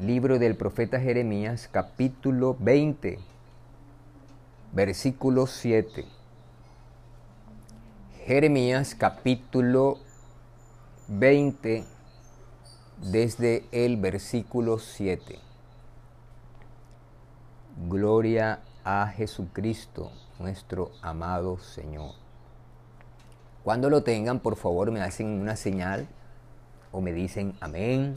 Libro del profeta Jeremías capítulo 20, versículo 7. Jeremías capítulo 20 desde el versículo 7. Gloria a Jesucristo, nuestro amado Señor. Cuando lo tengan, por favor, me hacen una señal o me dicen amén.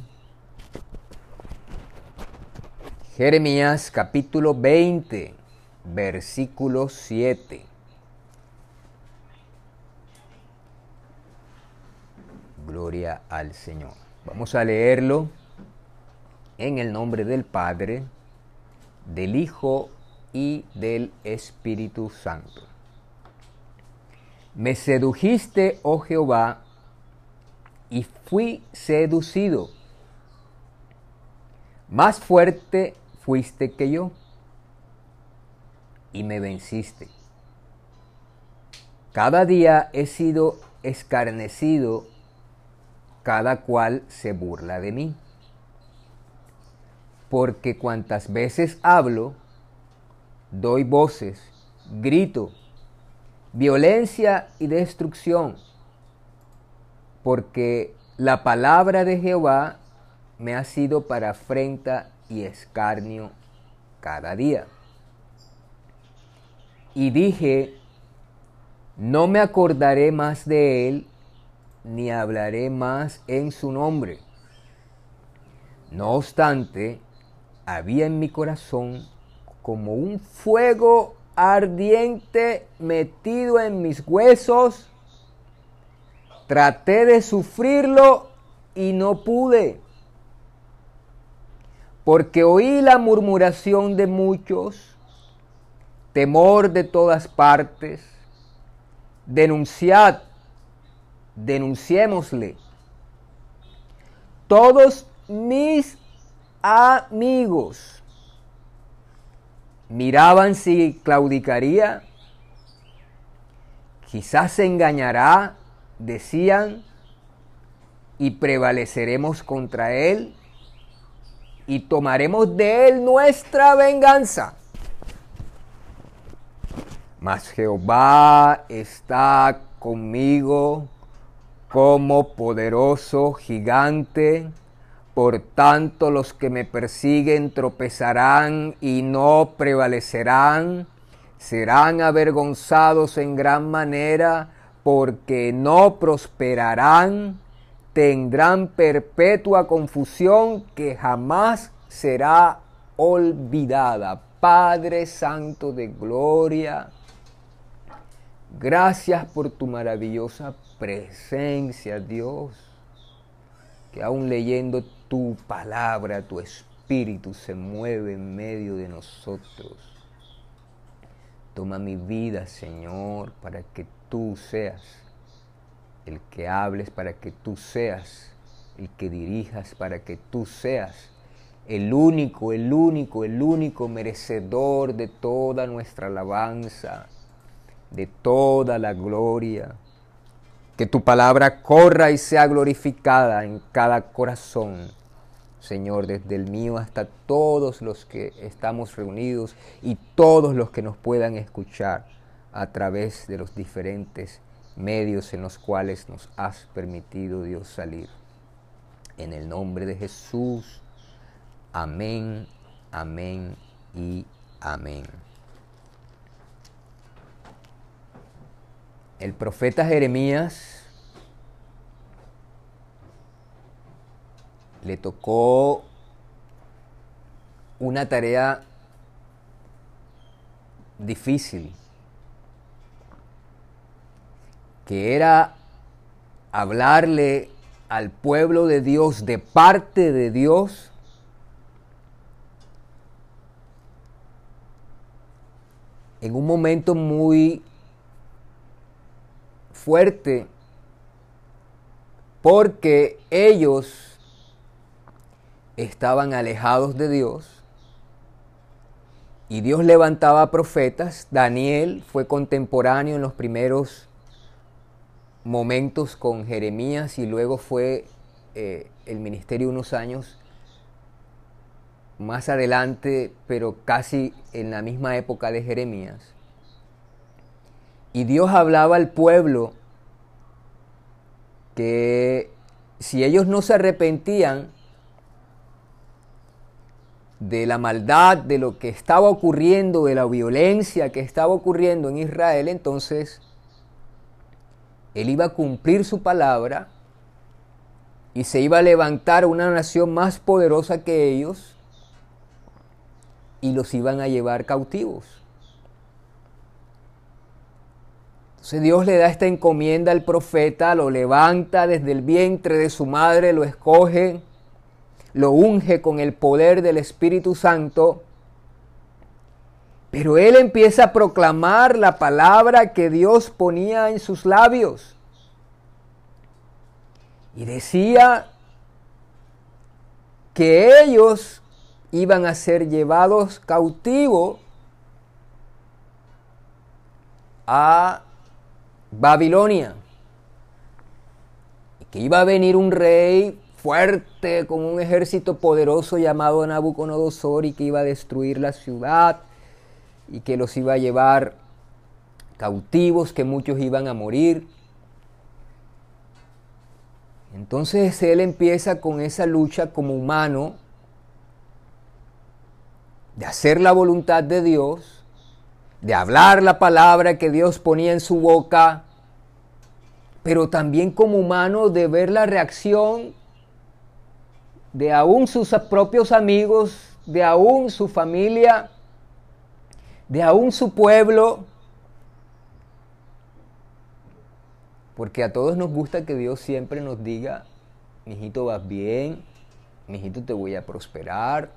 Jeremías capítulo 20, versículo 7. Gloria al Señor. Vamos a leerlo en el nombre del Padre, del Hijo y del Espíritu Santo. Me sedujiste, oh Jehová, y fui seducido. Más fuerte fuiste que yo, y me venciste. Cada día he sido escarnecido, cada cual se burla de mí. Porque cuantas veces hablo, doy voces, grito, violencia y destrucción, porque la palabra de Jehová me ha sido para afrenta y escarnio cada día. Y dije, no me acordaré más de él, ni hablaré más en su nombre. No obstante, había en mi corazón como un fuego ardiente metido en mis huesos. Traté de sufrirlo y no pude, porque oí la murmuración de muchos, temor de todas partes. Denunciad, denunciémosle. Todos mis amigos miraban si claudicaría, quizás se engañará, decían, y prevaleceremos contra él y tomaremos de él nuestra venganza. Mas Jehová está conmigo como poderoso gigante. Por tanto los que me persiguen tropezarán y no prevalecerán, serán avergonzados en gran manera porque no prosperarán, tendrán perpetua confusión que jamás será olvidada. Padre Santo de Gloria, gracias por tu maravillosa presencia, Dios, que aún leyendo tu palabra, tu espíritu se mueve en medio de nosotros. Toma mi vida, Señor, para que tú seas el que hables, para que tú seas el que dirijas, para que tú seas el único, el único, el único merecedor de toda nuestra alabanza, de toda la gloria. Que tu palabra corra y sea glorificada en cada corazón Señor, desde el mío hasta todos los que estamos reunidos y todos los que nos puedan escuchar a través de los diferentes medios en los cuales nos has permitido, Dios, salir. En el nombre de Jesús, amén, amén y amén. El profeta Jeremías le tocó una tarea difícil, que era hablarle al pueblo de Dios de parte de Dios, en un momento muy fuerte, porque ellos estaban alejados de Dios, y Dios levantaba profetas. Daniel fue contemporáneo en los primeros momentos con Jeremías y luego fue eh, el ministerio unos años más adelante, pero casi en la misma época de Jeremías. Y Dios hablaba al pueblo que si ellos no se arrepentían de la maldad, de lo que estaba ocurriendo, de la violencia que estaba ocurriendo en Israel, entonces él iba a cumplir su palabra y se iba a levantar una nación más poderosa que ellos y los iban a llevar cautivos. Entonces Dios le da esta encomienda al profeta, lo levanta desde el vientre de su madre, lo escoge, lo unge con el poder del Espíritu Santo. Pero él empieza a proclamar la palabra que Dios ponía en sus labios. Y decía que ellos iban a ser llevados cautivos a Babilonia. Y que iba a venir un rey fuerte con un ejército poderoso llamado Nabucodonosor y que iba a destruir la ciudad y que los iba a llevar cautivos, que muchos iban a morir. Entonces él empieza con esa lucha como humano de hacer la voluntad de Dios, de hablar la palabra que Dios ponía en su boca, pero también como humano de ver la reacción de aún sus propios amigos, de aún su familia, de aún su pueblo, Porque a todos nos gusta que Dios siempre nos diga, mijito vas bien, mijito te voy a prosperar,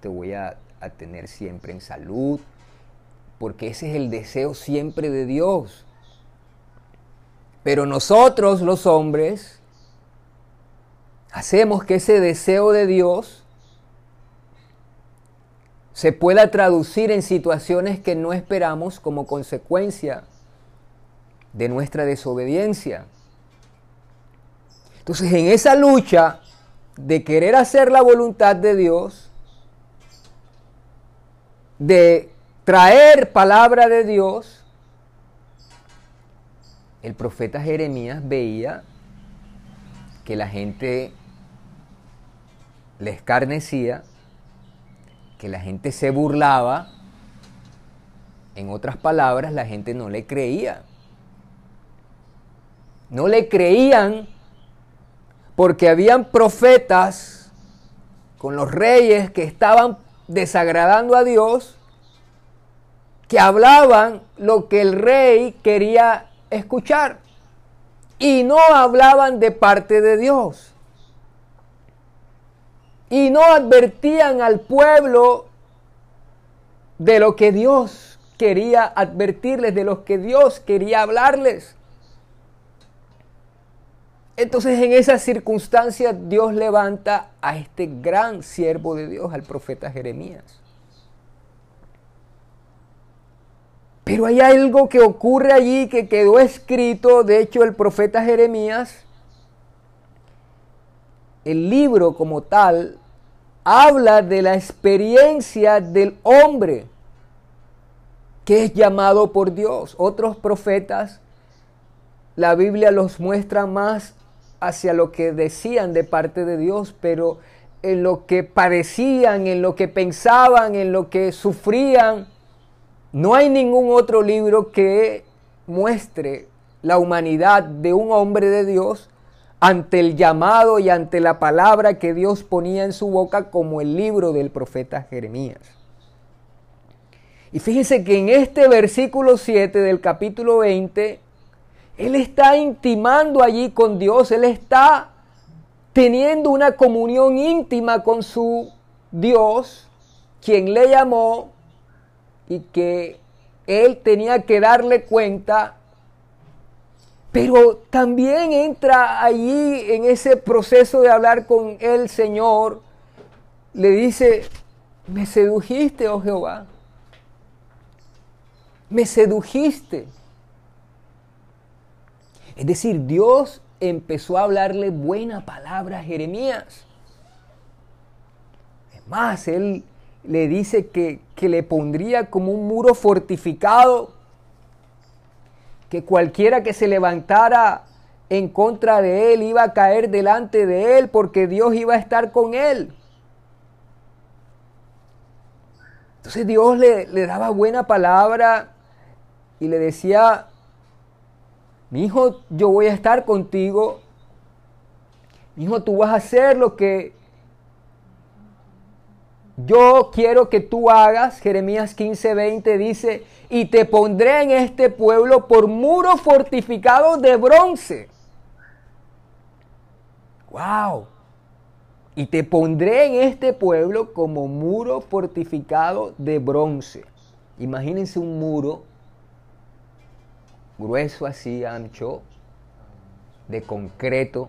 te voy a, a tener siempre en salud, porque ese es el deseo siempre de Dios. Pero nosotros los hombres hacemos que ese deseo de Dios se pueda traducir en situaciones que no esperamos como consecuencia de nuestra desobediencia. Entonces, en esa lucha de querer hacer la voluntad de Dios, de traer palabra de Dios, el profeta Jeremías veía que la gente le escarnecía, que la gente se burlaba, en otras palabras, la gente no le creía. No le creían porque habían profetas con los reyes que estaban desagradando a Dios, que hablaban lo que el rey quería escuchar y no hablaban de parte de Dios. Y no advertían al pueblo de lo que Dios quería advertirles, de lo que Dios quería hablarles. Entonces en esa circunstancia Dios levanta a este gran siervo de Dios, al profeta Jeremías. Pero hay algo que ocurre allí que quedó escrito, de hecho el profeta Jeremías, el libro como tal, habla de la experiencia del hombre que es llamado por Dios. Otros profetas, la Biblia los muestra más hacia lo que decían de parte de Dios, pero en lo que padecían, en lo que pensaban, en lo que sufrían. No hay ningún otro libro que muestre la humanidad de un hombre de Dios ante el llamado y ante la palabra que Dios ponía en su boca como el libro del profeta Jeremías. Y fíjense que en este versículo 7 del capítulo 20 él está intimando allí con Dios, Él está teniendo una comunión íntima con su Dios, quien le llamó y que él tenía que darle cuenta, pero también entra allí en ese proceso de hablar con el Señor, le dice, me sedujiste, oh Jehová, me sedujiste. Es decir, Dios empezó a hablarle buena palabra a Jeremías. Es más, él le dice que, que le pondría como un muro fortificado, que cualquiera que se levantara en contra de él iba a caer delante de él porque Dios iba a estar con él. Entonces Dios le, le daba buena palabra y le decía, mi hijo, yo voy a estar contigo. Mi hijo, tú vas a hacer lo que yo quiero que tú hagas. Jeremías 15:20 dice, y te pondré en este pueblo por muro fortificado de bronce. ¡Wow! Y te pondré en este pueblo como muro fortificado de bronce. Imagínense un muro grueso así, ancho, de concreto,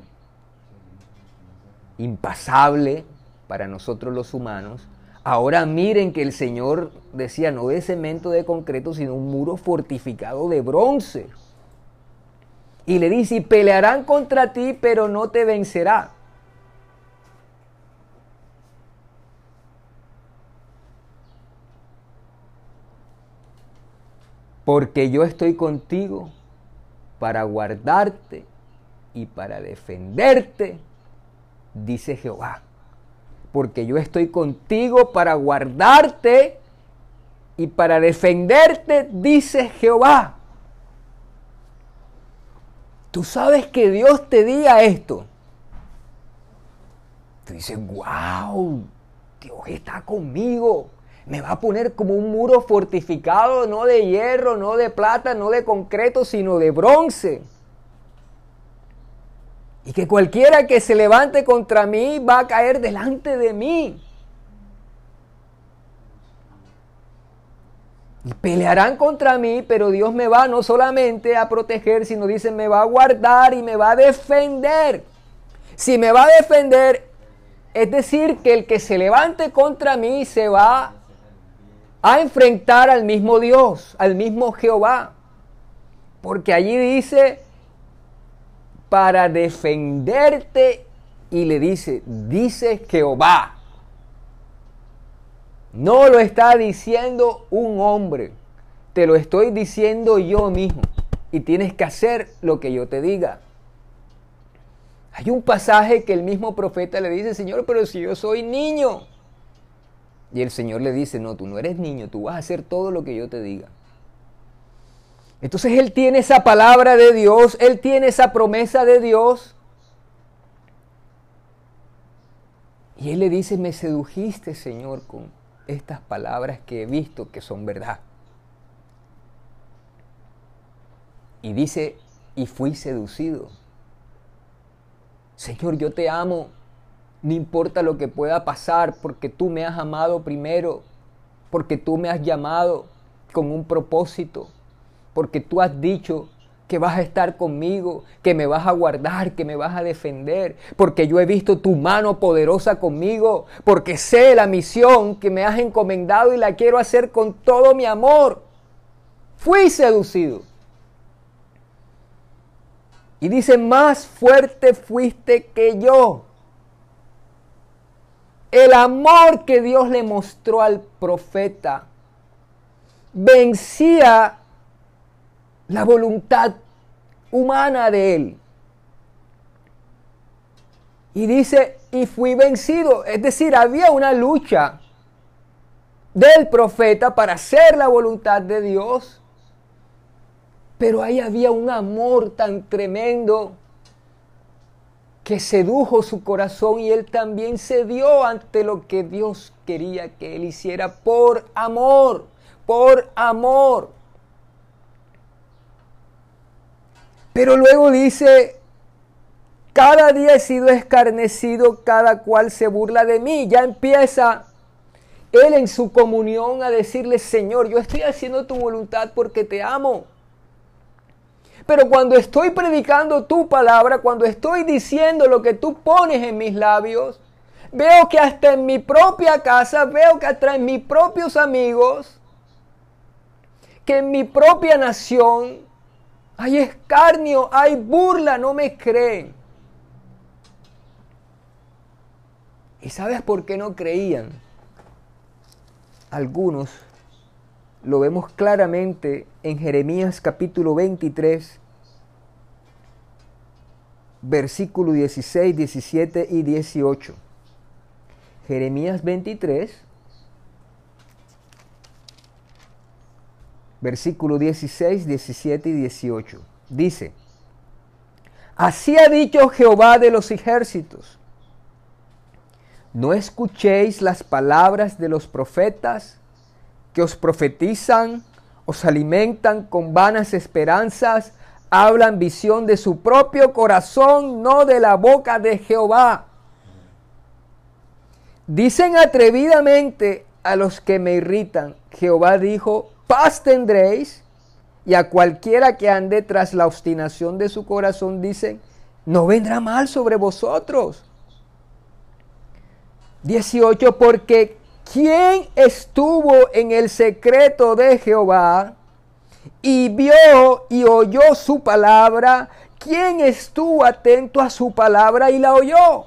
impasable para nosotros los humanos. Ahora miren que el Señor decía no de cemento de concreto, sino un muro fortificado de bronce. Y le dice, y pelearán contra ti, pero no te vencerá. porque yo estoy contigo para guardarte y para defenderte, dice Jehová. Porque yo estoy contigo para guardarte y para defenderte, dice Jehová. Tú sabes que Dios te diga esto. Tú dices, wow, Dios está conmigo me va a poner como un muro fortificado, no de hierro, no de plata, no de concreto, sino de bronce. Y que cualquiera que se levante contra mí va a caer delante de mí. Y pelearán contra mí, pero Dios me va no solamente a proteger, sino dice, me va a guardar y me va a defender. Si me va a defender, es decir, que el que se levante contra mí se va a enfrentar al mismo Dios, al mismo Jehová. Porque allí dice, para defenderte, y le dice, dice Jehová. No lo está diciendo un hombre, te lo estoy diciendo yo mismo. Y tienes que hacer lo que yo te diga. Hay un pasaje que el mismo profeta le dice, Señor, pero si yo soy niño. Y el Señor le dice, no, tú no eres niño, tú vas a hacer todo lo que yo te diga. Entonces Él tiene esa palabra de Dios, Él tiene esa promesa de Dios. Y Él le dice, me sedujiste, Señor, con estas palabras que he visto que son verdad. Y dice, y fui seducido. Señor, yo te amo no importa lo que pueda pasar, porque tú me has amado primero, porque tú me has llamado con un propósito, porque tú has dicho que vas a estar conmigo, que me vas a guardar, que me vas a defender, porque yo he visto tu mano poderosa conmigo, porque sé la misión que me has encomendado y la quiero hacer con todo mi amor. Fui seducido. Y dice, más fuerte fuiste que yo el amor que Dios le mostró al profeta vencía la voluntad humana de él. Y dice, y fui vencido. Es decir, había una lucha del profeta para hacer la voluntad de Dios. Pero ahí había un amor tan tremendo que sedujo su corazón y él también cedió ante lo que Dios quería que él hiciera por amor, por amor. Pero luego dice, cada día he sido escarnecido, cada cual se burla de mí. Ya empieza Él en su comunión a decirle, Señor, yo estoy haciendo tu voluntad porque te amo. Pero cuando estoy predicando tu palabra, cuando estoy diciendo lo que tú pones en mis labios, veo que hasta en mi propia casa, veo que hasta en mis propios amigos, que en mi propia nación hay escarnio, hay burla, no me creen. ¿Y sabes por qué no creían? Algunos lo vemos claramente en Jeremías capítulo 23, versículo 16, 17 y 18. Jeremías 23, versículo 16, 17 y 18. Dice, así ha dicho Jehová de los ejércitos, no escuchéis las palabras de los profetas que os profetizan, os alimentan con vanas esperanzas, hablan visión de su propio corazón, no de la boca de Jehová. Dicen atrevidamente a los que me irritan, Jehová dijo, paz tendréis, y a cualquiera que ande tras la obstinación de su corazón dicen, no vendrá mal sobre vosotros. 18, porque ¿quién estuvo en el secreto de Jehová y vio y oyó su palabra? ¿Quién estuvo atento a su palabra y la oyó?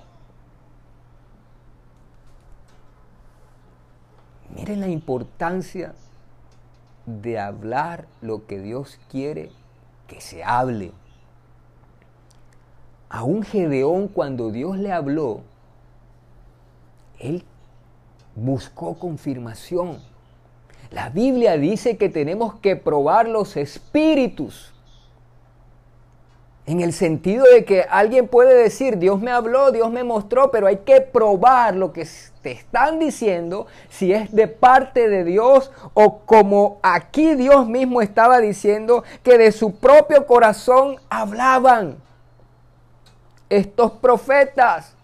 Miren la importancia de hablar lo que Dios quiere que se hable. A un Gedeón cuando Dios le habló, él buscó confirmación. La Biblia dice que tenemos que probar los espíritus. En el sentido de que alguien puede decir, Dios me habló, Dios me mostró, pero hay que probar lo que te están diciendo, si es de parte de Dios o como aquí Dios mismo estaba diciendo que de su propio corazón hablaban estos profetas.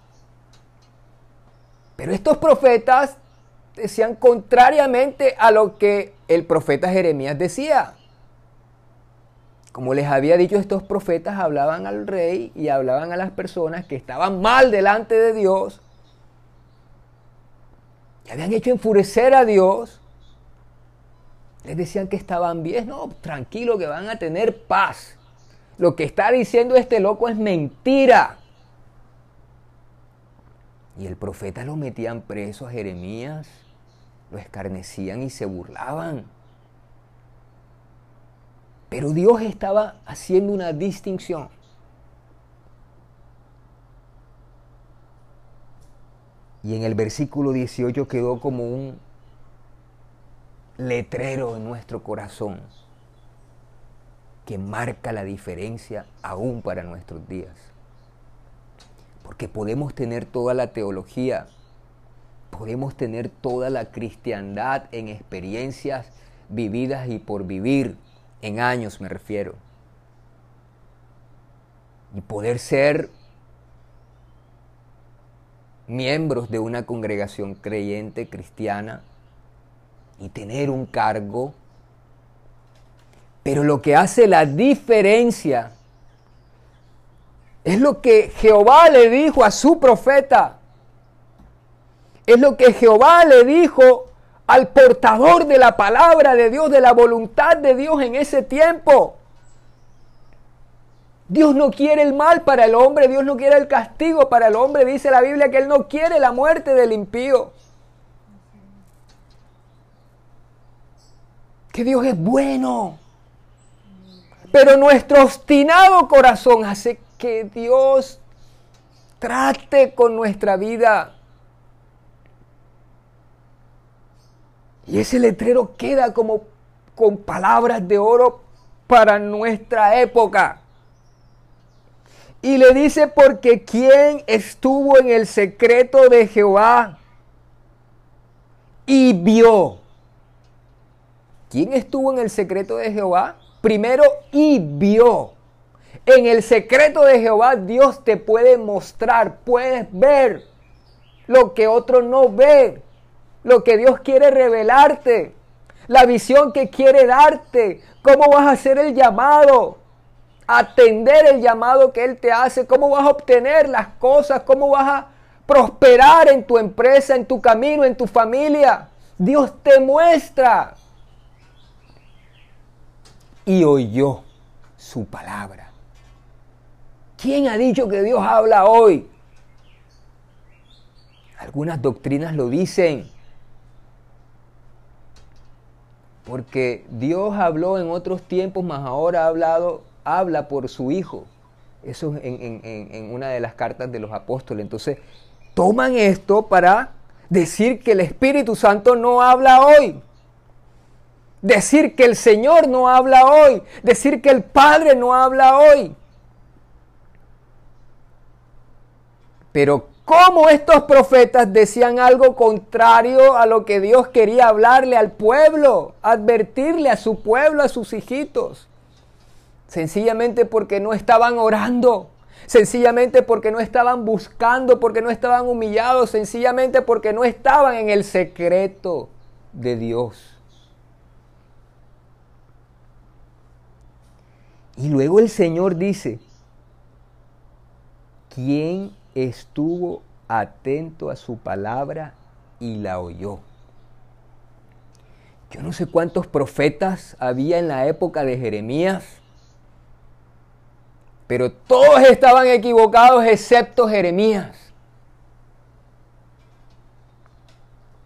Pero estos profetas decían contrariamente a lo que el profeta Jeremías decía. Como les había dicho, estos profetas hablaban al rey y hablaban a las personas que estaban mal delante de Dios, habían hecho enfurecer a Dios. Les decían que estaban bien, no, tranquilo, que van a tener paz. Lo que está diciendo este loco es mentira. Y el profeta lo metían preso a Jeremías, lo escarnecían y se burlaban. Pero Dios estaba haciendo una distinción. Y en el versículo 18 quedó como un letrero en nuestro corazón que marca la diferencia aún para nuestros días. Porque podemos tener toda la teología, podemos tener toda la cristiandad en experiencias vividas y por vivir, en años me refiero. Y poder ser miembros de una congregación creyente cristiana y tener un cargo. Pero lo que hace la diferencia es lo que Jehová le dijo a su profeta. Es lo que Jehová le dijo al portador de la palabra de Dios, de la voluntad de Dios en ese tiempo. Dios no quiere el mal para el hombre, Dios no quiere el castigo para el hombre. Dice la Biblia que Él no quiere la muerte del impío. Que Dios es bueno. Pero nuestro obstinado corazón hace que Dios trate con nuestra vida. Y ese letrero queda como con palabras de oro para nuestra época. Y le dice, porque ¿quién estuvo en el secreto de Jehová y vio? ¿Quién estuvo en el secreto de Jehová? Primero, y vio. En el secreto de Jehová Dios te puede mostrar, puedes ver lo que otro no ve. lo que Dios quiere revelarte, la visión que quiere darte, cómo vas a hacer el llamado, atender el llamado que Él te hace, cómo vas a obtener las cosas, cómo vas a prosperar en tu empresa, en tu camino, en tu familia. Dios te muestra. Y oyó su palabra. ¿Quién ha dicho que Dios habla hoy? Algunas doctrinas lo dicen. Porque Dios habló en otros tiempos, mas ahora ha hablado, habla por su Hijo. Eso es en, en una de las cartas de los apóstoles. Entonces, toman esto para decir que el Espíritu Santo no habla hoy. Decir que el Señor no habla hoy. Decir que el Padre no habla hoy. Pero ¿cómo estos profetas decían algo contrario a lo que Dios quería hablarle al pueblo, advertirle a su pueblo, a sus hijitos? Sencillamente porque no estaban orando sencillamente porque no estaban buscando, porque no estaban humillados, sencillamente porque no estaban en el secreto de Dios. Y luego el Señor dice, ¿quién estuvo atento a su palabra y la oyó? Yo no sé cuántos profetas había en la época de Jeremías pero todos estaban equivocados excepto Jeremías.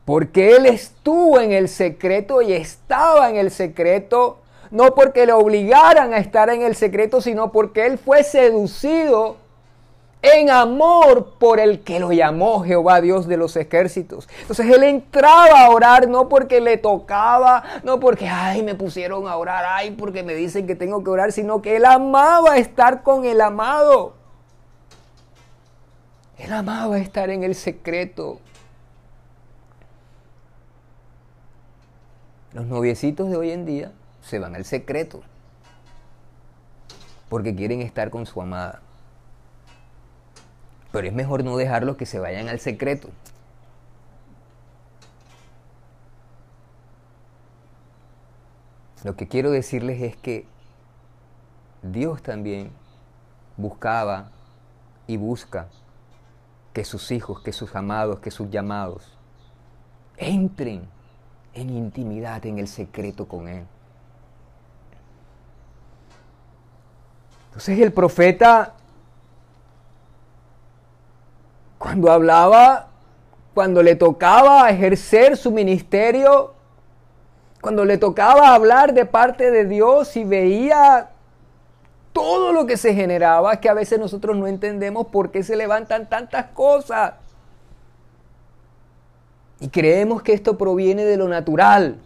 Porque él estuvo en el secreto y estaba en el secreto, no porque le obligaran a estar en el secreto, sino porque él fue seducido en amor por el que lo llamó Jehová Dios de los ejércitos. Entonces él entraba a orar no porque le tocaba, no porque, ay, me pusieron a orar, ay, porque me dicen que tengo que orar, sino que él amaba estar con el amado. Él amaba estar en el secreto. Los noviecitos de hoy en día se van al secreto porque quieren estar con su amada. Pero es mejor no dejarlos que se vayan al secreto. Lo que quiero decirles es que Dios también buscaba y busca que sus hijos, que sus amados, que sus llamados entren en intimidad, en el secreto con Él. Entonces el profeta cuando hablaba, cuando le tocaba ejercer su ministerio, cuando le tocaba hablar de parte de Dios y veía todo lo que se generaba, que a veces nosotros no entendemos por qué se levantan tantas cosas. Y creemos que esto proviene de lo natural.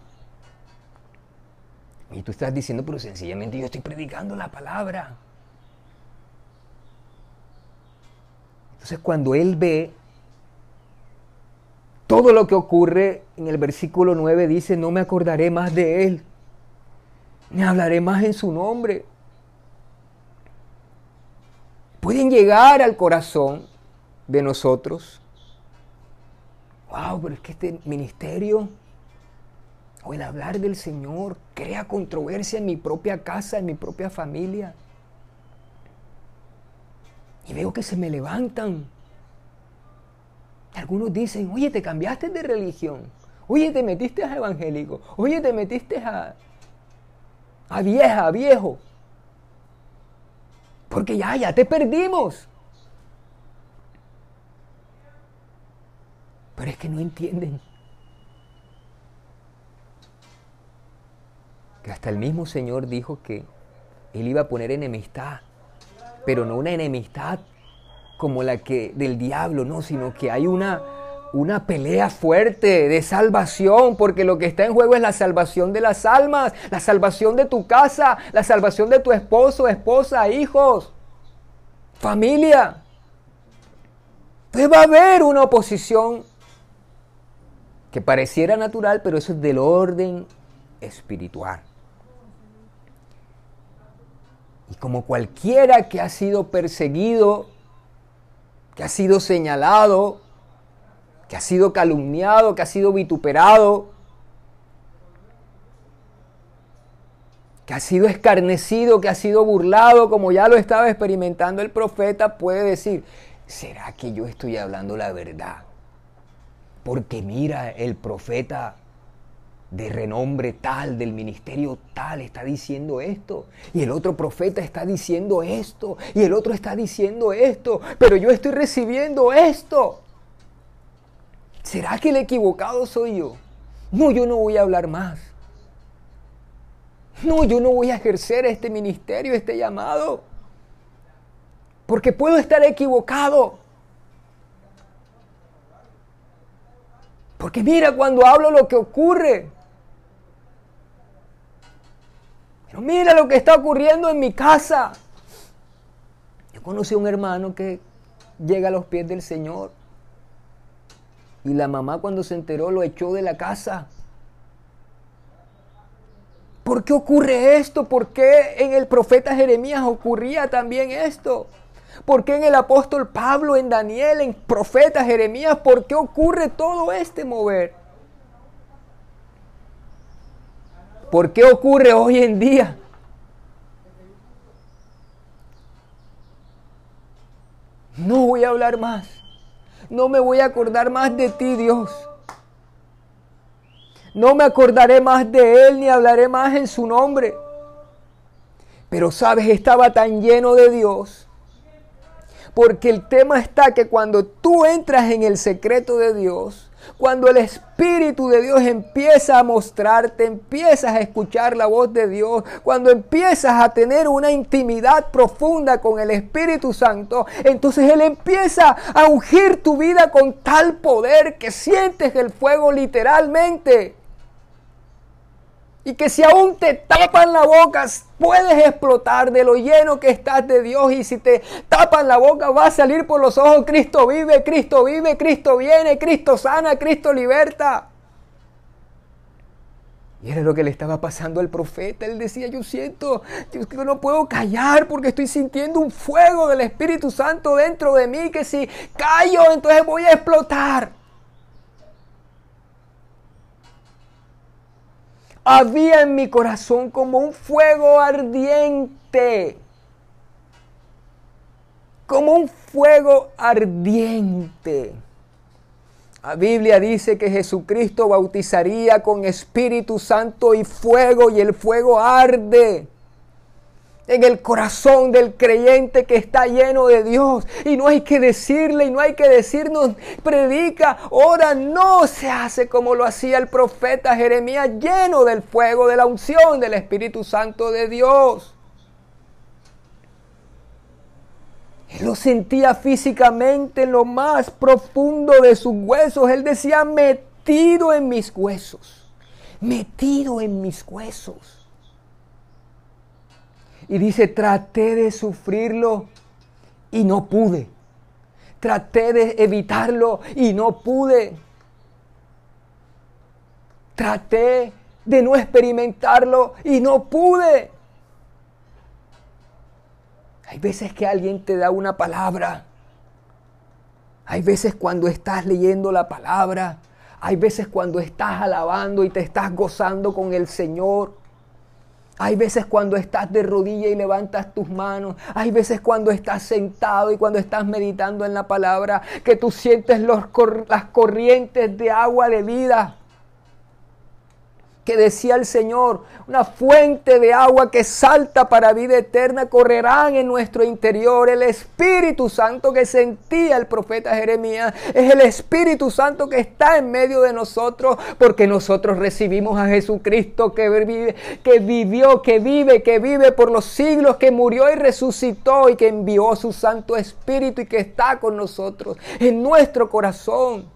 Y tú estás diciendo, pero sencillamente yo estoy predicando la palabra. Entonces cuando él ve todo lo que ocurre en el versículo 9 dice, no me acordaré más de él, ni hablaré más en su nombre. Pueden llegar al corazón de nosotros. Wow, pero es que este ministerio o el hablar del Señor crea controversia en mi propia casa, en mi propia familia. Y veo que se me levantan. Algunos dicen, oye, te cambiaste de religión. Oye, te metiste a evangélico. Oye, te metiste a, a vieja, a viejo. Porque ya, ya te perdimos. Pero es que no entienden. Que hasta el mismo Señor dijo que Él iba a poner enemistad pero no una enemistad como la que del diablo, no, sino que hay una, una pelea fuerte de salvación, porque lo que está en juego es la salvación de las almas, la salvación de tu casa, la salvación de tu esposo, esposa, hijos, familia. Entonces va a haber una oposición que pareciera natural, pero eso es del orden espiritual. Y como cualquiera que ha sido perseguido, que ha sido señalado, que ha sido calumniado, que ha sido vituperado, que ha sido escarnecido, que ha sido burlado, como ya lo estaba experimentando el profeta, puede decir, ¿será que yo estoy hablando la verdad? Porque mira, el profeta de renombre tal, del ministerio tal, está diciendo esto. Y el otro profeta está diciendo esto. Y el otro está diciendo esto. Pero yo estoy recibiendo esto. ¿Será que el equivocado soy yo? No, yo no voy a hablar más. No, yo no voy a ejercer este ministerio, este llamado. Porque puedo estar equivocado. Porque mira cuando hablo lo que ocurre. Pero mira lo que está ocurriendo en mi casa. Yo conocí a un hermano que llega a los pies del Señor. Y la mamá cuando se enteró lo echó de la casa. ¿Por qué ocurre esto? ¿Por qué en el profeta Jeremías ocurría también esto? ¿Por qué en el apóstol Pablo, en Daniel, en profeta Jeremías? ¿Por qué ocurre todo este mover? ¿Por qué ocurre hoy en día? No voy a hablar más. No me voy a acordar más de ti, Dios. No me acordaré más de Él ni hablaré más en su nombre. Pero sabes, estaba tan lleno de Dios. Porque el tema está que cuando tú entras en el secreto de Dios, cuando el Espíritu de Dios empieza a mostrarte, empiezas a escuchar la voz de Dios, cuando empiezas a tener una intimidad profunda con el Espíritu Santo, entonces Él empieza a ungir tu vida con tal poder que sientes el fuego literalmente y que si aún te tapan la boca, puedes explotar de lo lleno que estás de Dios. Y si te tapan la boca, va a salir por los ojos, Cristo vive, Cristo vive, Cristo viene, Cristo sana, Cristo liberta. Y era lo que le estaba pasando al profeta. Él decía, yo siento, yo no puedo callar porque estoy sintiendo un fuego del Espíritu Santo dentro de mí que si callo, entonces voy a explotar. Había en mi corazón como un fuego ardiente. Como un fuego ardiente. La Biblia dice que Jesucristo bautizaría con Espíritu Santo y fuego y el fuego arde en el corazón del creyente que está lleno de Dios. Y no hay que decirle y no hay que decirnos, predica, ora, no se hace como lo hacía el profeta Jeremías, lleno del fuego, de la unción del Espíritu Santo de Dios. Él lo sentía físicamente en lo más profundo de sus huesos. Él decía, metido en mis huesos, metido en mis huesos. Y dice, traté de sufrirlo y no pude. Traté de evitarlo y no pude. Traté de no experimentarlo y no pude. Hay veces que alguien te da una palabra. Hay veces cuando estás leyendo la palabra. Hay veces cuando estás alabando y te estás gozando con el Señor. Hay veces cuando estás de rodilla y levantas tus manos. Hay veces cuando estás sentado y cuando estás meditando en la palabra que tú sientes los, las corrientes de agua de vida que decía el Señor, una fuente de agua que salta para vida eterna, correrán en nuestro interior. El Espíritu Santo que sentía el profeta Jeremías es el Espíritu Santo que está en medio de nosotros, porque nosotros recibimos a Jesucristo que, vive, que vivió, que vive, que vive por los siglos, que murió y resucitó y que envió su Santo Espíritu y que está con nosotros en nuestro corazón.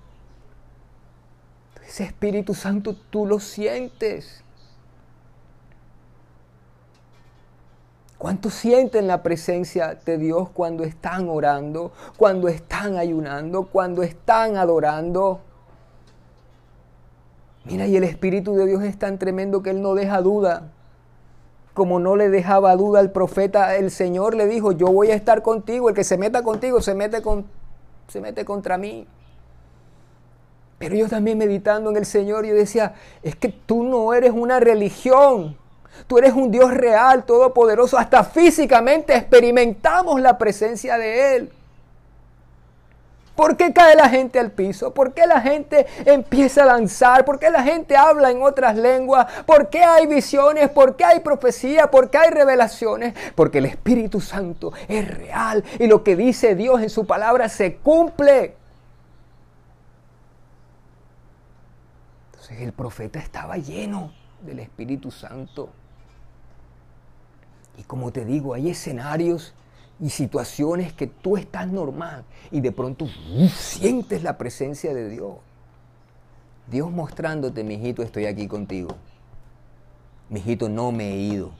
Ese Espíritu Santo tú lo sientes. ¿Cuánto sienten la presencia de Dios cuando están orando, cuando están ayunando, cuando están adorando? Mira, y el Espíritu de Dios es tan tremendo que Él no deja duda. Como no le dejaba duda al profeta, el Señor le dijo, yo voy a estar contigo, el que se meta contigo se mete, con, se mete contra mí. Pero yo también meditando en el Señor, yo decía, es que tú no eres una religión. Tú eres un Dios real, todopoderoso. Hasta físicamente experimentamos la presencia de Él. ¿Por qué cae la gente al piso? ¿Por qué la gente empieza a danzar? ¿Por qué la gente habla en otras lenguas? ¿Por qué hay visiones? ¿Por qué hay profecía? ¿Por qué hay revelaciones? Porque el Espíritu Santo es real y lo que dice Dios en su palabra se cumple. El profeta estaba lleno del Espíritu Santo. Y como te digo, hay escenarios y situaciones que tú estás normal y de pronto sientes la presencia de Dios. Dios mostrándote, mi hijito, estoy aquí contigo. Mi hijito, no me he ido.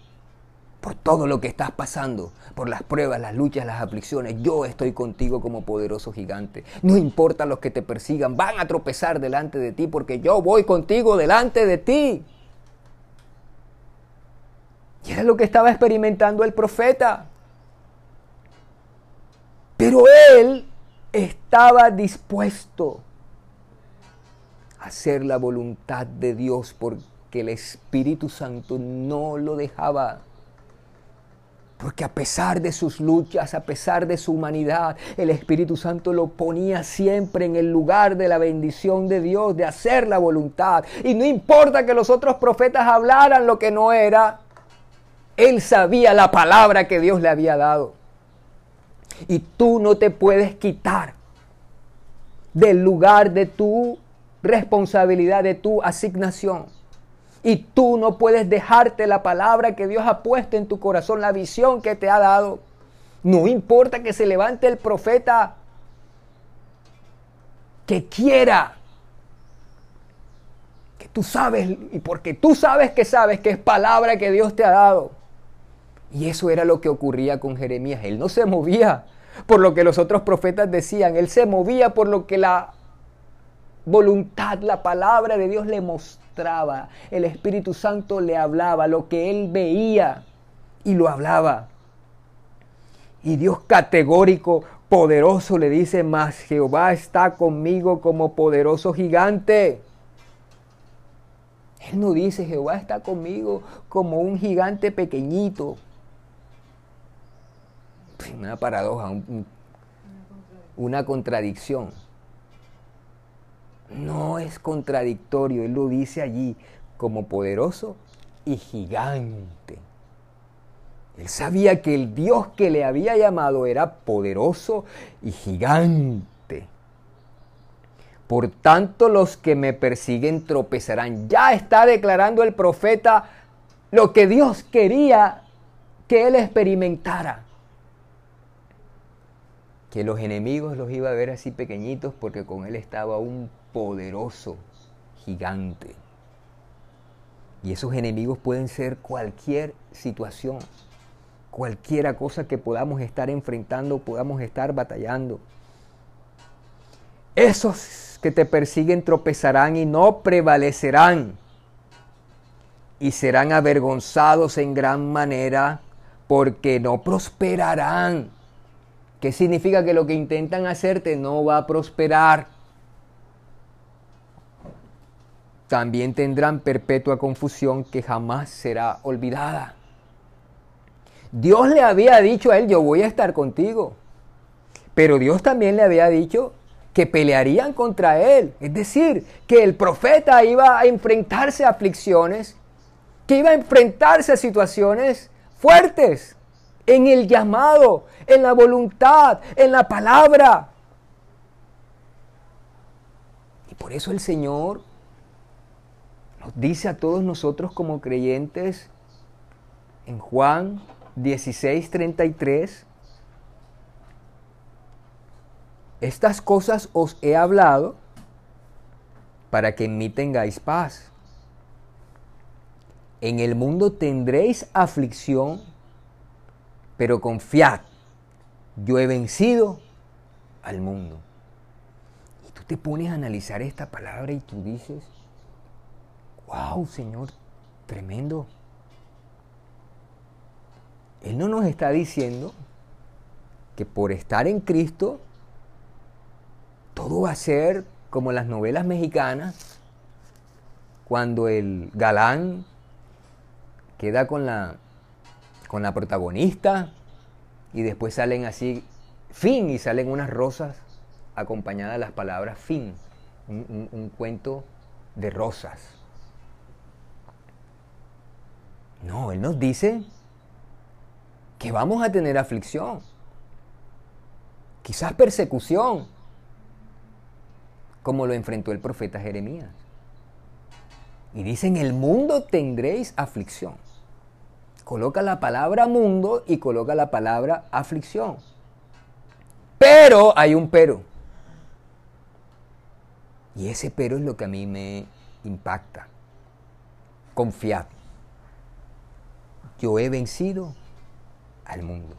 Por todo lo que estás pasando, por las pruebas, las luchas, las aflicciones, yo estoy contigo como poderoso gigante. No importa los que te persigan, van a tropezar delante de ti porque yo voy contigo delante de ti. Y era lo que estaba experimentando el profeta. Pero él estaba dispuesto a hacer la voluntad de Dios porque el Espíritu Santo no lo dejaba. Porque a pesar de sus luchas, a pesar de su humanidad, el Espíritu Santo lo ponía siempre en el lugar de la bendición de Dios, de hacer la voluntad. Y no importa que los otros profetas hablaran lo que no era, él sabía la palabra que Dios le había dado. Y tú no te puedes quitar del lugar de tu responsabilidad, de tu asignación. Y tú no puedes dejarte la palabra que Dios ha puesto en tu corazón, la visión que te ha dado. No importa que se levante el profeta que quiera. Que tú sabes, y porque tú sabes que sabes que es palabra que Dios te ha dado. Y eso era lo que ocurría con Jeremías. Él no se movía por lo que los otros profetas decían, él se movía por lo que la voluntad, la palabra de Dios le mostraba. El Espíritu Santo le hablaba, lo que él veía y lo hablaba. Y Dios categórico, poderoso, le dice, mas Jehová está conmigo como poderoso gigante. Él no dice, Jehová está conmigo como un gigante pequeñito, una paradoja, una contradicción. No es contradictorio, él lo dice allí como poderoso y gigante. Él sabía que el Dios que le había llamado era poderoso y gigante. Por tanto, los que me persiguen tropezarán. Ya está declarando el profeta lo que Dios quería que él experimentara que los enemigos los iba a ver así pequeñitos porque con él estaba un poderoso gigante. Y esos enemigos pueden ser cualquier situación, cualquiera cosa que podamos estar enfrentando, podamos estar batallando. Esos que te persiguen tropezarán y no prevalecerán y serán avergonzados en gran manera porque no prosperarán ¿Qué significa que lo que intentan hacerte no va a prosperar? También tendrán perpetua confusión que jamás será olvidada. Dios le había dicho a él, yo voy a estar contigo. Pero Dios también le había dicho que pelearían contra él. Es decir, que el profeta iba a enfrentarse a aflicciones, que iba a enfrentarse a situaciones fuertes en el llamado, en la voluntad, en la palabra. Y por eso el Señor nos dice a todos nosotros como creyentes en Juan 16, 33, estas cosas os he hablado para que en mí tengáis paz. En el mundo tendréis aflicción, pero confiad, yo he vencido al mundo. Y tú te pones a analizar esta palabra y tú dices, wow, Señor, tremendo. Él no nos está diciendo que por estar en Cristo todo va a ser como las novelas mexicanas, cuando el galán queda con la, con la protagonista y después salen así, fin, y salen unas rosas acompañadas de las palabras fin, un cuento de rosas. No, Él nos dice que vamos a tener aflicción, quizás persecución, como lo enfrentó el profeta Jeremías. Y dice, en el mundo tendréis aflicción. Coloca la palabra mundo y coloca la palabra aflicción. Pero hay un pero. Y ese pero es lo que a mí me impacta. Confiad. Yo he vencido al mundo.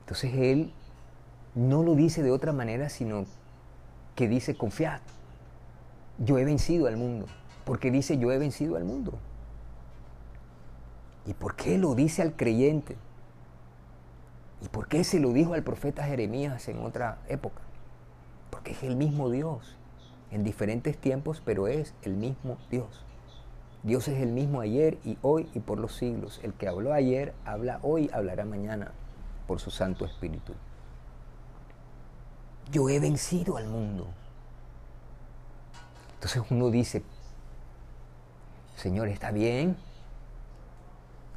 Entonces Él no lo dice de otra manera, sino que dice confiad. Yo he vencido al mundo. Porque dice yo he vencido al mundo. ¿Y por qué lo dice al creyente? ¿Y por qué se lo dijo al profeta Jeremías en otra época? Porque es el mismo Dios, en diferentes tiempos, pero es el mismo Dios. Dios es el mismo ayer y hoy y por los siglos. El que habló ayer, habla hoy, hablará mañana por su Santo Espíritu. Yo he vencido al mundo. Entonces uno dice, Señor, ¿está bien?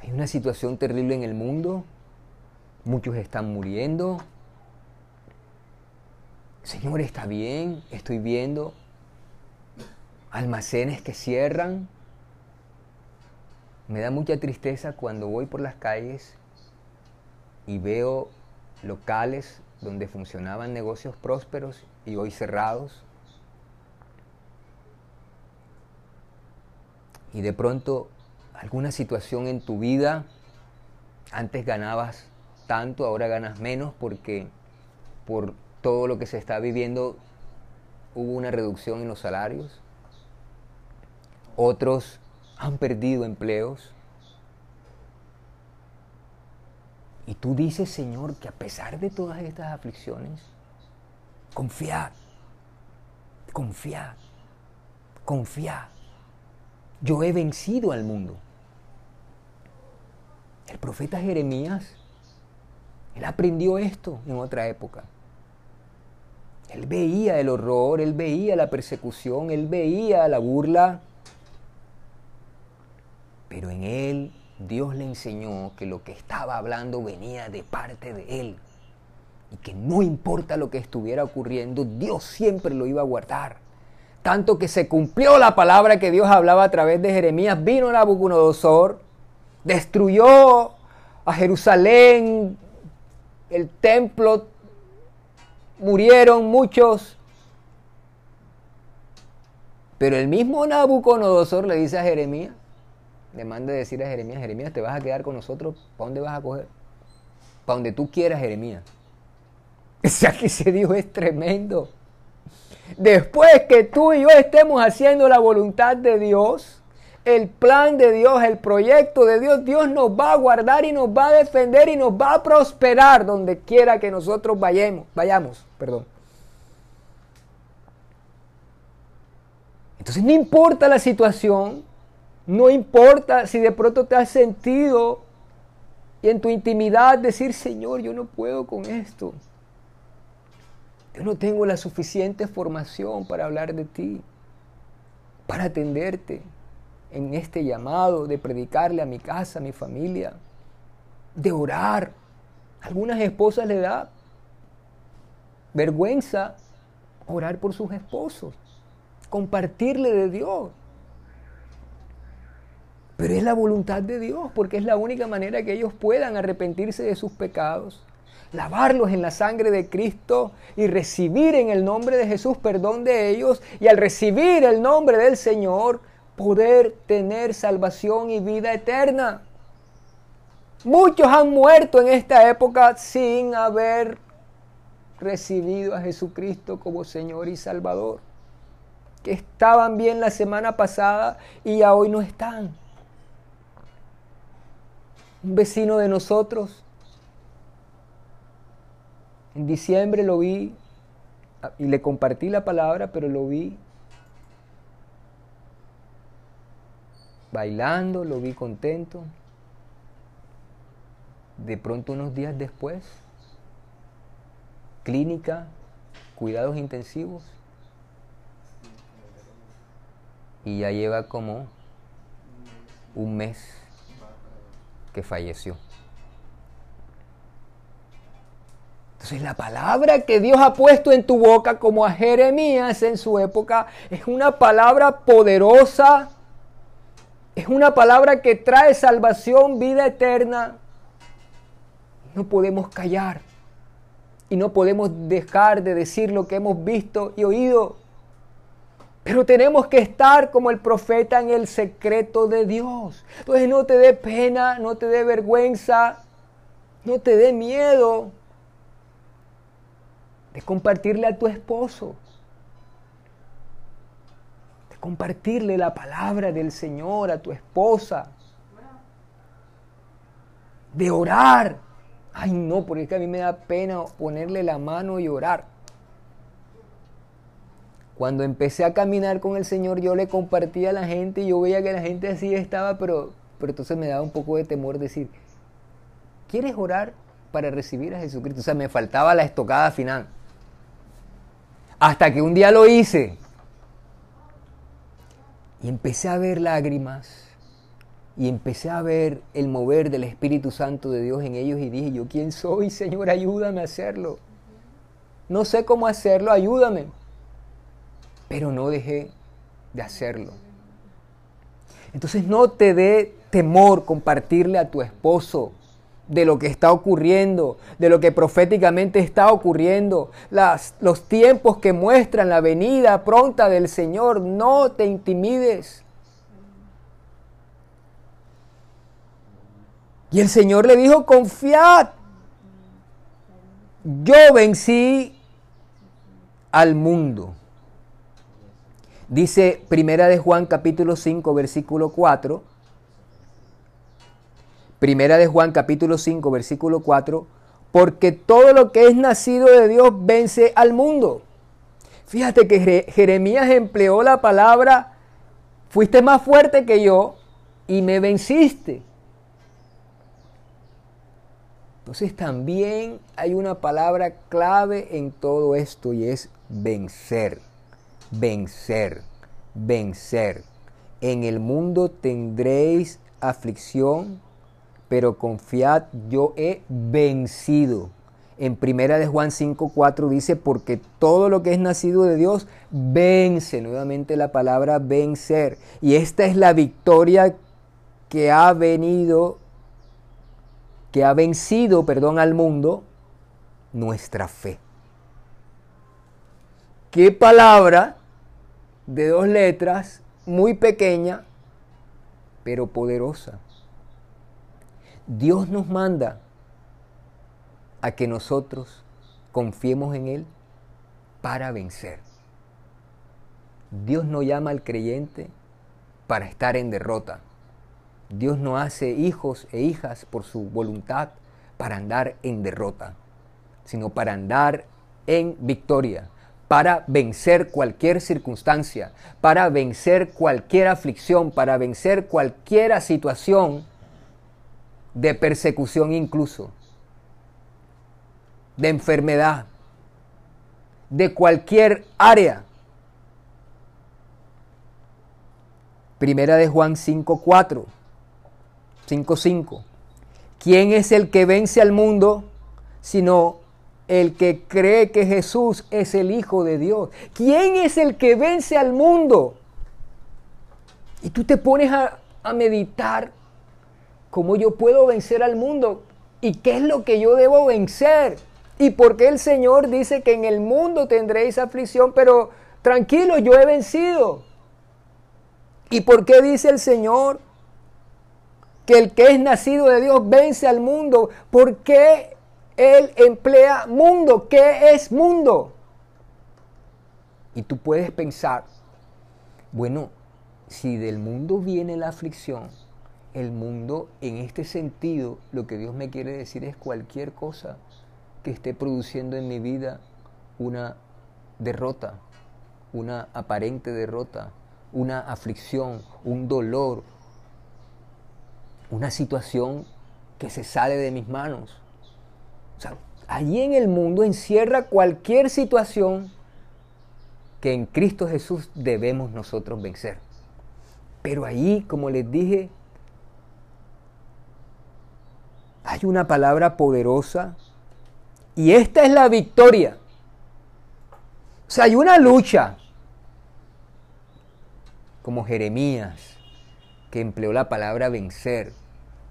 Hay una situación terrible en el mundo. Muchos están muriendo. Señor, ¿está bien? Estoy viendo almacenes que cierran. Me da mucha tristeza cuando voy por las calles y veo locales donde funcionaban negocios prósperos y hoy cerrados. Y de pronto alguna situación en tu vida, antes ganabas tanto, ahora ganas menos porque por todo lo que se está viviendo hubo una reducción en los salarios. Otros han perdido empleos. Y tú dices, Señor, que a pesar de todas estas aflicciones, confiad, confiad, confiad. Yo he vencido al mundo. El profeta Jeremías, él aprendió esto en otra época. Él veía el horror, él veía la persecución, él veía la burla, pero en él Dios le enseñó que lo que estaba hablando venía de parte de él y que no importa lo que estuviera ocurriendo, Dios siempre lo iba a guardar. Tanto que se cumplió la palabra que Dios hablaba a través de Jeremías, vino Nabucodonosor, destruyó a Jerusalén, el templo, murieron muchos. Pero el mismo Nabucodonosor le dice a Jeremías, le manda a decir a Jeremías, Jeremías, te vas a quedar con nosotros, ¿para dónde vas a coger? Para donde tú quieras, Jeremías. O que ese Dios es tremendo. Después que tú y yo estemos haciendo la voluntad de Dios, el plan de Dios, el proyecto de Dios, Dios nos va a guardar y nos va a defender y nos va a prosperar donde quiera que nosotros vayamos, vayamos, perdón. Entonces no importa la situación, no importa si de pronto te has sentido y en tu intimidad decir, Señor, yo no puedo con esto. Yo no tengo la suficiente formación para hablar de ti, para atenderte en este llamado de predicarle a mi casa, a mi familia, de orar. algunas esposas le da vergüenza orar por sus esposos, compartirle de Dios. Pero es la voluntad de Dios, porque es la única manera que ellos puedan arrepentirse de sus pecados, lavarlos en la sangre de Cristo y recibir en el nombre de Jesús perdón de ellos y al recibir el nombre del Señor poder tener salvación y vida eterna. Muchos han muerto en esta época sin haber recibido a Jesucristo como Señor y Salvador. Que estaban bien la semana pasada y ya hoy no están. Un vecino de nosotros, en diciembre lo vi y le compartí la palabra, pero lo vi bailando, lo vi contento. De pronto unos días después, clínica, cuidados intensivos, y ya lleva como un mes que falleció. Entonces la palabra que Dios ha puesto en tu boca como a Jeremías en su época es una palabra poderosa, es una palabra que trae salvación, vida eterna. No podemos callar y no podemos dejar de decir lo que hemos visto y oído. Pero tenemos que estar como el profeta en el secreto de Dios. Entonces no te dé pena, no te dé vergüenza, no te dé miedo de compartirle a tu esposo, de compartirle la palabra del Señor a tu esposa, de orar. Ay, no, porque es que a mí me da pena ponerle la mano y orar. Cuando empecé a caminar con el Señor, yo le compartía a la gente y yo veía que la gente así estaba, pero, pero entonces me daba un poco de temor decir, ¿quieres orar para recibir a Jesucristo? O sea, me faltaba la estocada final. Hasta que un día lo hice. Y empecé a ver lágrimas. Y empecé a ver el mover del Espíritu Santo de Dios en ellos y dije, yo quién soy, Señor, ayúdame a hacerlo. No sé cómo hacerlo, ayúdame pero no dejé de hacerlo. Entonces no te dé temor compartirle a tu esposo de lo que está ocurriendo, de lo que proféticamente está ocurriendo, las, los tiempos que muestran la venida pronta del Señor. No te intimides. Y el Señor le dijo, confiad. Yo vencí al mundo. Dice Primera de Juan capítulo 5 versículo 4. Primera de Juan capítulo 5 versículo 4. Porque todo lo que es nacido de Dios vence al mundo. Fíjate que Jeremías empleó la palabra, fuiste más fuerte que yo y me venciste. Entonces también hay una palabra clave en todo esto y es vencer vencer, vencer. En el mundo tendréis aflicción, pero confiad, yo he vencido. En primera de Juan 5:4 dice, porque todo lo que es nacido de Dios vence, nuevamente la palabra vencer. Y esta es la victoria que ha venido, que ha vencido, perdón, al mundo, nuestra fe. ¿Qué palabra de dos letras, muy pequeña, pero poderosa? Dios nos manda a que nosotros confiemos en Él para vencer. Dios no llama al creyente para estar en derrota. Dios no hace hijos e hijas por su voluntad para andar en derrota, sino para andar en victoria para vencer cualquier circunstancia, para vencer cualquier aflicción, para vencer cualquier situación de persecución incluso, de enfermedad, de cualquier área. Primera de Juan 5.4, 5.5. ¿Quién es el que vence al mundo sino el que cree que Jesús es el Hijo de Dios. ¿Quién es el que vence al mundo? Y tú te pones a, meditar cómo yo puedo vencer al mundo y qué es lo que yo debo vencer. Y por qué el Señor dice que en el mundo tendréis aflicción, pero tranquilo, yo he vencido. ¿Y por qué dice el Señor que el que es nacido de Dios vence al mundo? ¿Por qué él emplea mundo. ¿Qué es mundo? Y tú puedes pensar, bueno, si del mundo viene la aflicción, el mundo en este sentido, lo que Dios me quiere decir es cualquier cosa que esté produciendo en mi vida una derrota, una aparente derrota, una aflicción, un dolor, una situación que se sale de mis manos. O sea, allí en el mundo encierra cualquier situación que en Cristo Jesús debemos nosotros vencer. Pero ahí, como les dije, hay una palabra poderosa y esta es la victoria. O sea, hay una lucha, como Jeremías, que empleó la palabra vencer,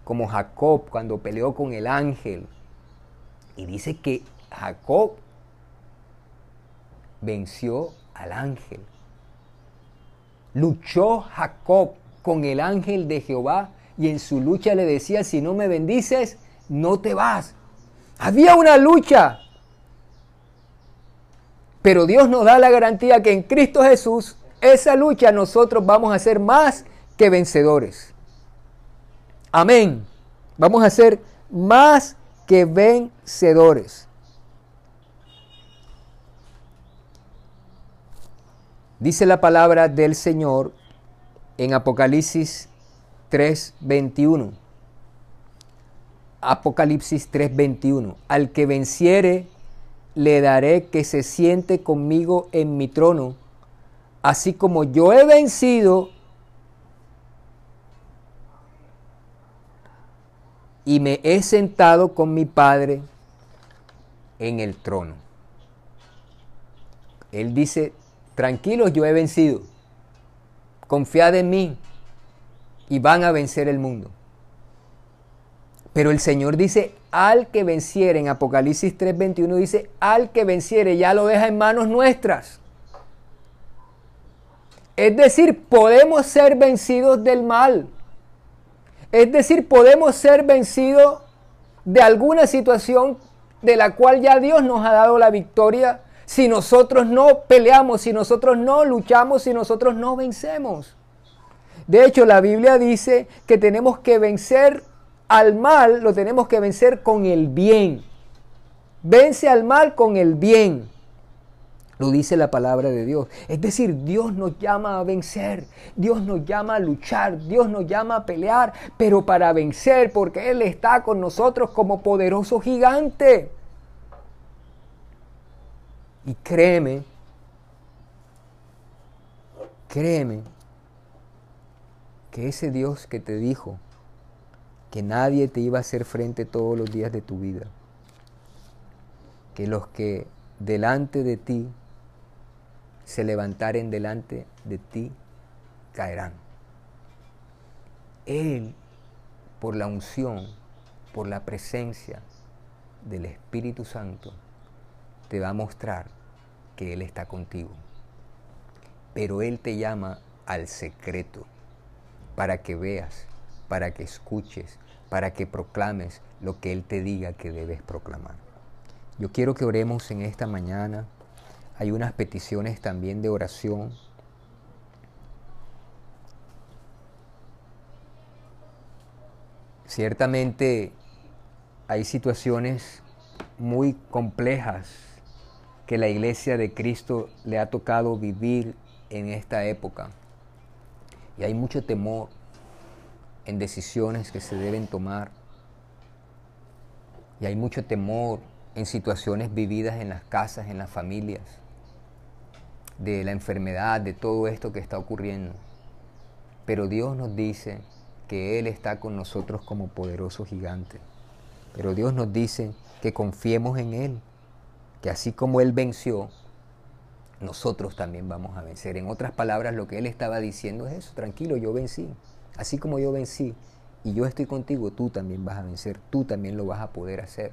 como Jacob cuando peleó con el ángel. Y dice que Jacob venció al ángel. Luchó Jacob con el ángel de Jehová y en su lucha le decía, si no me bendices, no te vas. Había una lucha. Pero Dios nos da la garantía que en Cristo Jesús, esa lucha nosotros vamos a ser más que vencedores. Amén. Vamos a ser más que vencedores. Dice la palabra del Señor en Apocalipsis 3:21. Apocalipsis 3:21. Al que venciere, le daré que se siente conmigo en mi trono, así como yo he vencido y me he sentado con mi Padre en el trono. Él dice, tranquilos, yo he vencido, confiad en mí y van a vencer el mundo. Pero el Señor dice, al que venciere, en Apocalipsis 3:21 dice, al que venciere, ya lo deja en manos nuestras. Es decir, podemos ser vencidos del mal. Es decir, podemos ser vencidos de alguna situación de la cual ya Dios nos ha dado la victoria si nosotros no peleamos, si nosotros no luchamos, si nosotros no vencemos. De hecho, la Biblia dice que tenemos que vencer al mal, lo tenemos que vencer con el bien. Vence al mal con el bien. Lo dice la palabra de Dios. Es decir, Dios nos llama a vencer, Dios nos llama a luchar, Dios nos llama a pelear, pero para vencer, porque Él está con nosotros como poderoso gigante. Y créeme, créeme, que ese Dios que te dijo que nadie te iba a hacer frente todos los días de tu vida, que los que delante de ti se levantaren delante de ti, caerán. Él, por la unción, por la presencia del Espíritu Santo, te va a mostrar que Él está contigo. Pero Él te llama al secreto para que veas, para que escuches, para que proclames lo que Él te diga que debes proclamar. Yo quiero que oremos en esta mañana hay unas peticiones también de oración. Ciertamente hay situaciones muy complejas que la iglesia de Cristo le ha tocado vivir en esta época. Y hay mucho temor en decisiones que se deben tomar. Y hay mucho temor en situaciones vividas en las casas, en las familias de la enfermedad, de todo esto que está ocurriendo. Pero Dios nos dice que Él está con nosotros como poderoso gigante. Pero Dios nos dice que confiemos en Él, que así como Él venció, nosotros también vamos a vencer. En otras palabras, lo que Él estaba diciendo es eso, tranquilo, yo vencí. Así como yo vencí y yo estoy contigo, tú también vas a vencer, tú también lo vas a poder hacer.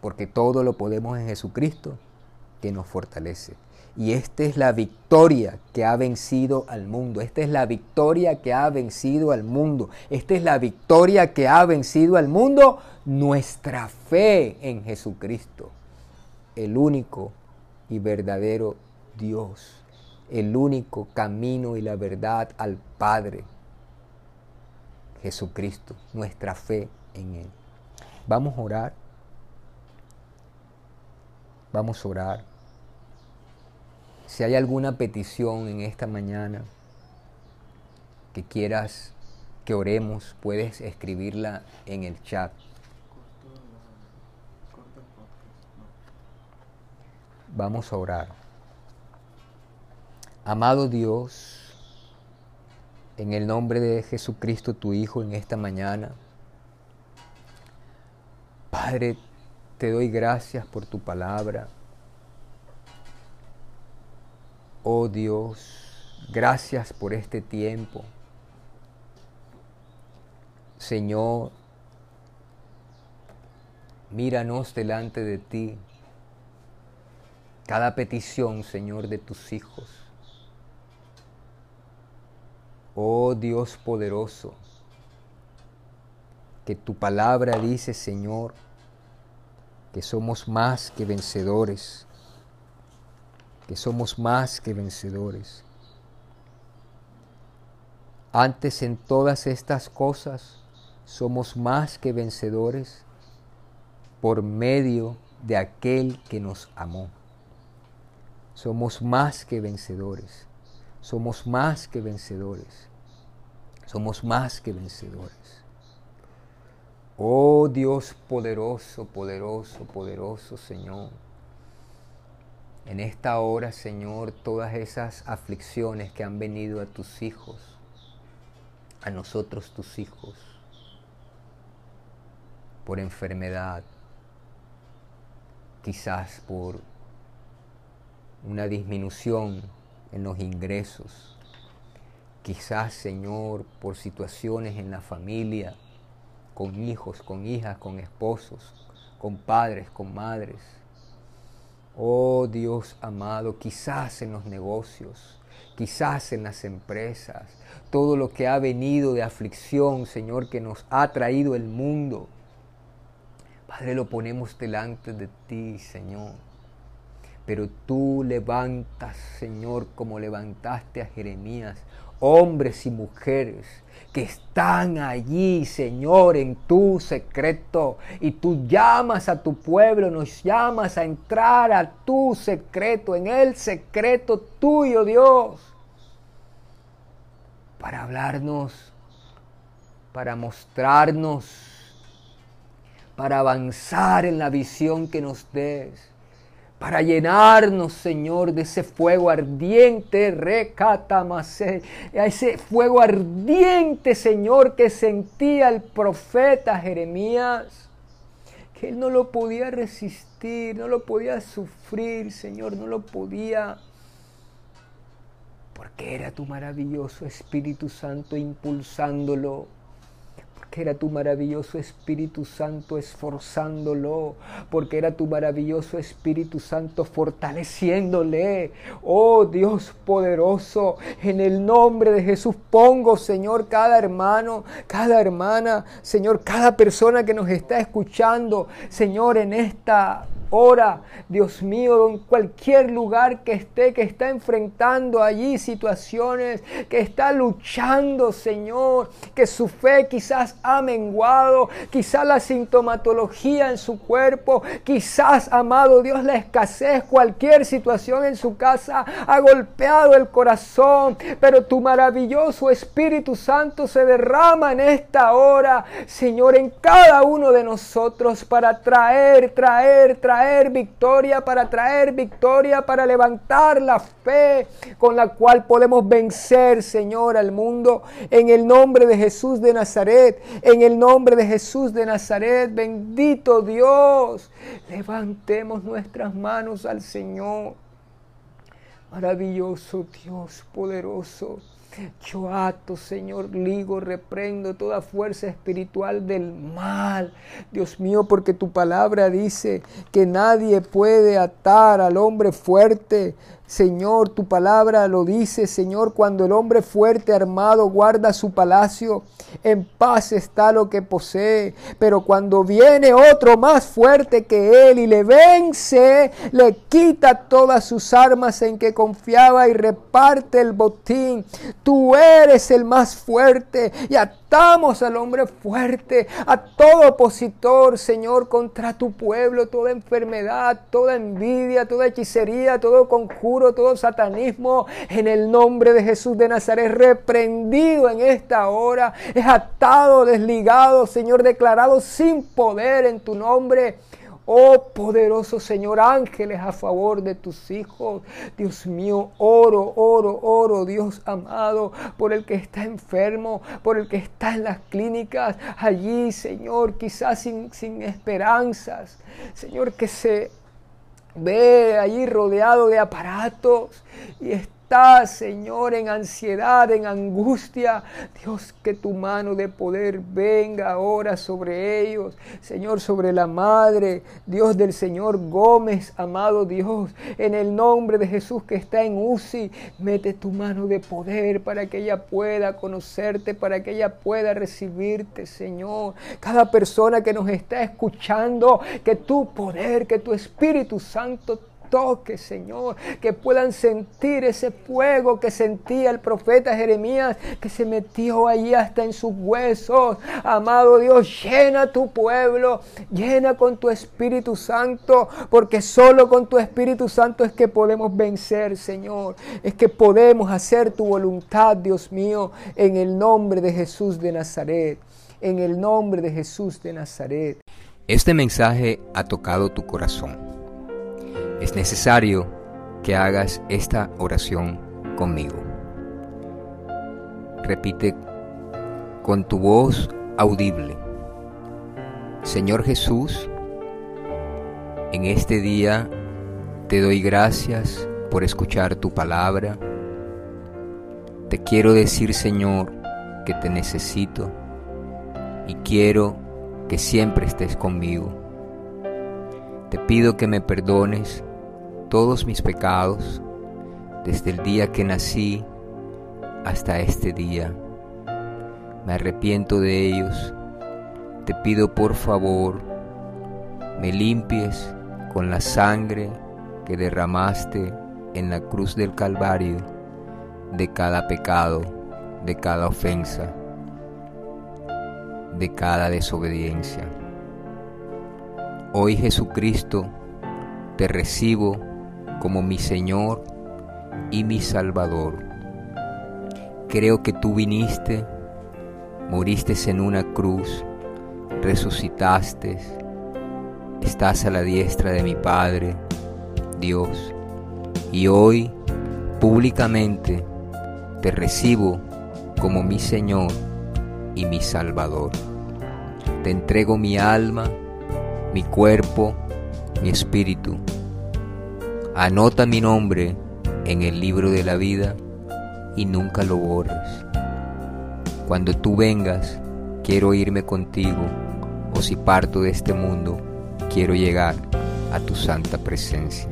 Porque todo lo podemos en Jesucristo que nos fortalece. Y esta es la victoria que ha vencido al mundo. Esta es la victoria que ha vencido al mundo. Esta es la victoria que ha vencido al mundo. Nuestra fe en Jesucristo. El único y verdadero Dios. El único camino y la verdad al Padre. Jesucristo. Nuestra fe en Él. Vamos a orar. Vamos a orar. Si hay alguna petición en esta mañana que quieras que oremos, puedes escribirla en el chat. Vamos a orar. Amado Dios, en el nombre de Jesucristo, tu Hijo, en esta mañana, Padre, te doy gracias por tu palabra. Oh Dios, gracias por este tiempo. Señor, míranos delante de ti. Cada petición, Señor, de tus hijos. Oh Dios poderoso, que tu palabra dice, Señor, que somos más que vencedores, que somos más que vencedores. Antes en todas estas cosas somos más que vencedores por medio de aquel que nos amó. Somos más que vencedores. Somos más que vencedores. Somos más que vencedores. Oh Dios poderoso, poderoso, poderoso Señor. En esta hora, Señor, todas esas aflicciones que han venido a tus hijos, a nosotros tus hijos, por enfermedad, quizás por una disminución en los ingresos, quizás, Señor, por situaciones en la familia, con hijos, con hijas, con esposos, con padres, con madres. Oh Dios amado, quizás en los negocios, quizás en las empresas, todo lo que ha venido de aflicción, Señor, que nos ha traído el mundo Padre, lo ponemos delante de ti, Señor. Pero tú levantas, Señor, como levantaste a Jeremías, hombres y mujeres que están allí, Señor, en tu secreto. Y tú llamas a tu pueblo, nos llamas a entrar a tu secreto, en el secreto tuyo, Dios, para hablarnos, para mostrarnos para avanzar en la visión que nos des, para llenarnos, Señor, de ese fuego ardiente, recatamase, a ese fuego ardiente, Señor, que sentía el profeta Jeremías, que él no lo podía resistir, no lo podía sufrir, Señor, no lo podía porque era tu maravilloso Espíritu Santo impulsándolo que era tu maravilloso Espíritu Santo esforzándolo, porque era tu maravilloso Espíritu Santo fortaleciéndole. Oh Dios poderoso, en el nombre de Jesús pongo, Señor, cada hermano, cada hermana, Señor, cada persona que nos está escuchando, Señor, en esta Ora, Dios mío, en cualquier lugar que esté, que está enfrentando allí situaciones, que está luchando, Señor, que su fe quizás ha menguado, quizás la sintomatología en su cuerpo, quizás, amado Dios, la escasez, cualquier situación en su casa ha golpeado el corazón, pero tu maravilloso Espíritu Santo se derrama en esta hora, Señor, en cada uno de nosotros para traer, traer, traer traer victoria, para traer victoria, para levantar la fe con la cual podemos vencer, Señor, al mundo. En el nombre de Jesús de Nazaret, en el nombre de Jesús de Nazaret, bendito Dios, levantemos nuestras manos al Señor. Maravilloso Dios, poderoso. Yo ato, Señor, ligo, reprendo toda fuerza espiritual del mal. Dios mío, porque tu palabra dice que nadie puede atar al hombre fuerte Señor, tu palabra lo dice, Señor, cuando el hombre fuerte armado guarda su palacio, en paz está lo que posee. Pero cuando viene otro más fuerte que él y le vence, le quita todas sus armas en que confiaba y reparte el botín. Tú eres el más fuerte y a atamos al hombre fuerte, a todo opositor, Señor, contra tu pueblo, toda enfermedad, toda envidia, toda hechicería, todo conjuro, todo satanismo, en el nombre de Jesús de Nazaret, reprendido en esta hora, es atado, desligado, Señor, declarado sin poder en tu nombre. Oh poderoso Señor, ángeles a favor de tus hijos. Dios mío, oro, oro, oro, Dios amado, por el que está enfermo, por el que está en las clínicas, allí, Señor, quizás sin, sin esperanzas. Señor, que se ve allí rodeado de aparatos y está está, Señor, en ansiedad, en angustia. Dios, que tu mano de poder venga ahora sobre ellos. Señor, sobre la madre, Dios del Señor Gómez, amado Dios, en el nombre de Jesús que está en UCI, mete tu mano de poder para que ella pueda conocerte, para que ella pueda recibirte, Señor. Cada persona que nos está escuchando, que tu poder, que tu Espíritu Santo toque, Señor, que puedan sentir ese fuego que sentía el profeta Jeremías, que se metió allí hasta en sus huesos. Amado Dios, llena tu pueblo, llena con tu Espíritu Santo, porque solo con tu Espíritu Santo es que podemos vencer, Señor. Es que podemos hacer tu voluntad, Dios mío, en el nombre de Jesús de Nazaret. En el nombre de Jesús de Nazaret. Este mensaje ha tocado tu corazón es necesario que hagas esta oración conmigo. Repite con tu voz audible. Señor Jesús, en este día te doy gracias por escuchar tu palabra. Te quiero decir, Señor, que te necesito y quiero que siempre estés conmigo. Te pido que me perdones todos mis pecados desde el día que nací hasta este día. Me arrepiento de ellos. Te pido por favor, me limpies con la sangre que derramaste en la cruz del Calvario de cada pecado, de cada ofensa, de cada desobediencia. Hoy Jesucristo, te recibo como mi Señor y mi Salvador. Creo que tú viniste, moriste en una cruz, resucitaste, estás a la diestra de mi Padre, Dios, y hoy públicamente te recibo como mi Señor y mi Salvador. Te entrego mi alma, mi cuerpo, mi espíritu Anota mi nombre en el libro de la vida y nunca lo borres. Cuando tú vengas, quiero irme contigo, o si parto de este mundo, quiero llegar a tu santa presencia.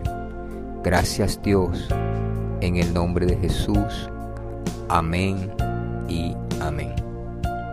Gracias Dios, en el nombre de Jesús. Amén y amén.